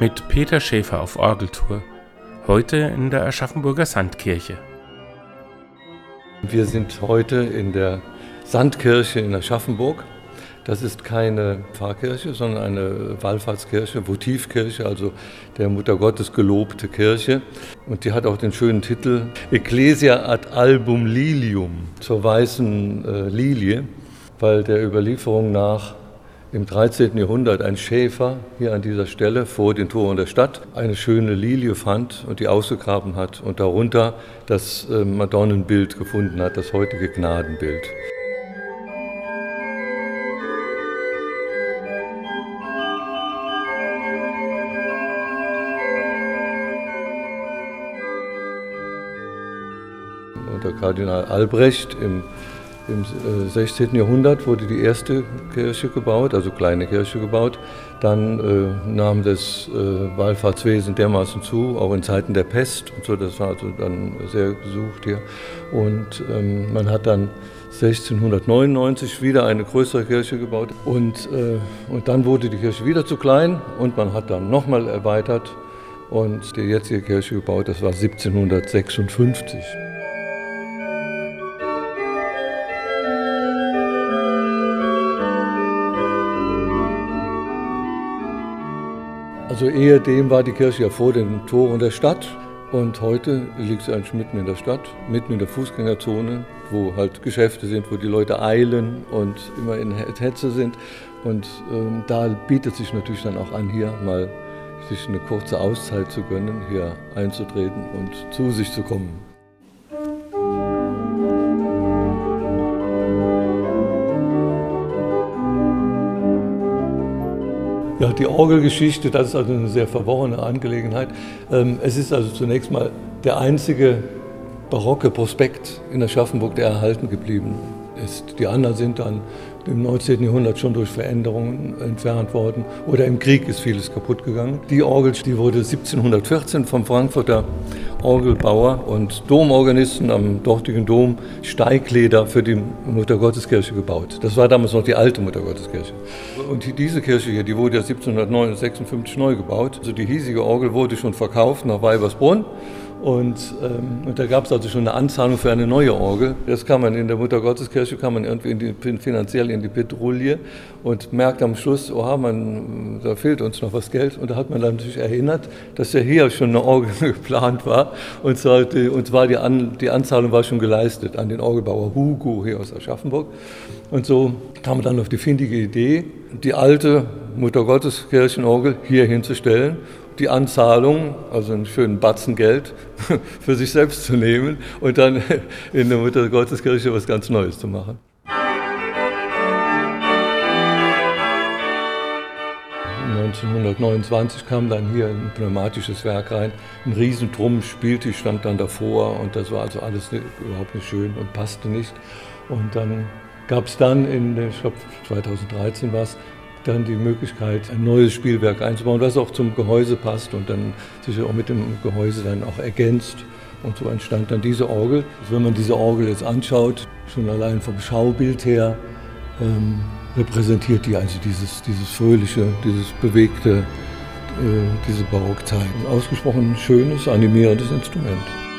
mit Peter Schäfer auf Orgeltour. Heute in der Aschaffenburger Sandkirche. Wir sind heute in der Sandkirche in Aschaffenburg. Das ist keine Pfarrkirche, sondern eine Wallfahrtskirche, Votivkirche, also der Muttergottes gelobte Kirche. Und die hat auch den schönen Titel Ecclesia ad album lilium, zur weißen äh, Lilie, weil der Überlieferung nach im 13. Jahrhundert ein Schäfer hier an dieser Stelle vor den Toren der Stadt eine schöne Lilie fand und die ausgegraben hat und darunter das äh, Madonnenbild gefunden hat, das heutige Gnadenbild. Unter Kardinal Albrecht im im 16. Äh, Jahrhundert wurde die erste Kirche gebaut, also kleine Kirche gebaut. Dann äh, nahm das äh, Wallfahrtswesen dermaßen zu, auch in Zeiten der Pest und so. Das war also dann sehr gesucht hier. Und ähm, man hat dann 1699 wieder eine größere Kirche gebaut. Und, äh, und dann wurde die Kirche wieder zu klein und man hat dann nochmal erweitert und die jetzige Kirche gebaut. Das war 1756. Also ehedem war die Kirche ja vor den Toren der Stadt und heute liegt sie eigentlich mitten in der Stadt, mitten in der Fußgängerzone, wo halt Geschäfte sind, wo die Leute eilen und immer in Hetze sind. Und ähm, da bietet sich natürlich dann auch an, hier mal sich eine kurze Auszeit zu gönnen, hier einzutreten und zu sich zu kommen. Ja, die Orgelgeschichte, das ist also eine sehr verworrene Angelegenheit. Ähm, es ist also zunächst mal der einzige barocke Prospekt in Aschaffenburg, der erhalten geblieben ist. Die anderen sind dann im 19. Jahrhundert schon durch Veränderungen entfernt worden oder im Krieg ist vieles kaputt gegangen. Die Orgel die wurde 1714 vom Frankfurter Orgelbauer und Domorganisten am dortigen Dom Steigleder für die Muttergotteskirche gebaut. Das war damals noch die alte Muttergotteskirche. Und diese Kirche hier, die wurde ja 1756 neu gebaut. Also die hiesige Orgel wurde schon verkauft nach Weibersbrunn und, ähm, und da gab es also schon eine Anzahlung für eine neue Orgel. Das kann man in der Muttergotteskirche, kann man irgendwie in die, finanziell in die Petrouille und merkt am Schluss, oh, man, da fehlt uns noch was Geld. Und da hat man dann natürlich erinnert, dass ja hier schon eine Orgel geplant war. Und zwar, die, und zwar die, An, die Anzahlung war schon geleistet an den Orgelbauer Hugo hier aus Aschaffenburg. Und so kam man dann auf die findige Idee, die alte Muttergotteskirchenorgel hier hinzustellen die Anzahlung, also einen schönen Batzen Geld, für sich selbst zu nehmen und dann in der Mutter Gotteskirche was ganz Neues zu machen. ...1929 kam dann hier ein pneumatisches Werk rein, ein Riesentrum, Spieltisch stand dann davor und das war also alles überhaupt nicht schön und passte nicht. Und dann gab es dann, in, ich glaube 2013 war es, dann die Möglichkeit, ein neues Spielwerk einzubauen, was auch zum Gehäuse passt und dann sich auch mit dem Gehäuse dann auch ergänzt. Und so entstand dann diese Orgel. Also wenn man diese Orgel jetzt anschaut, schon allein vom Schaubild her, ähm, repräsentiert die also dieses, dieses fröhliche, dieses bewegte, äh, diese Barockzeit. Ein ausgesprochen schönes, animierendes Instrument.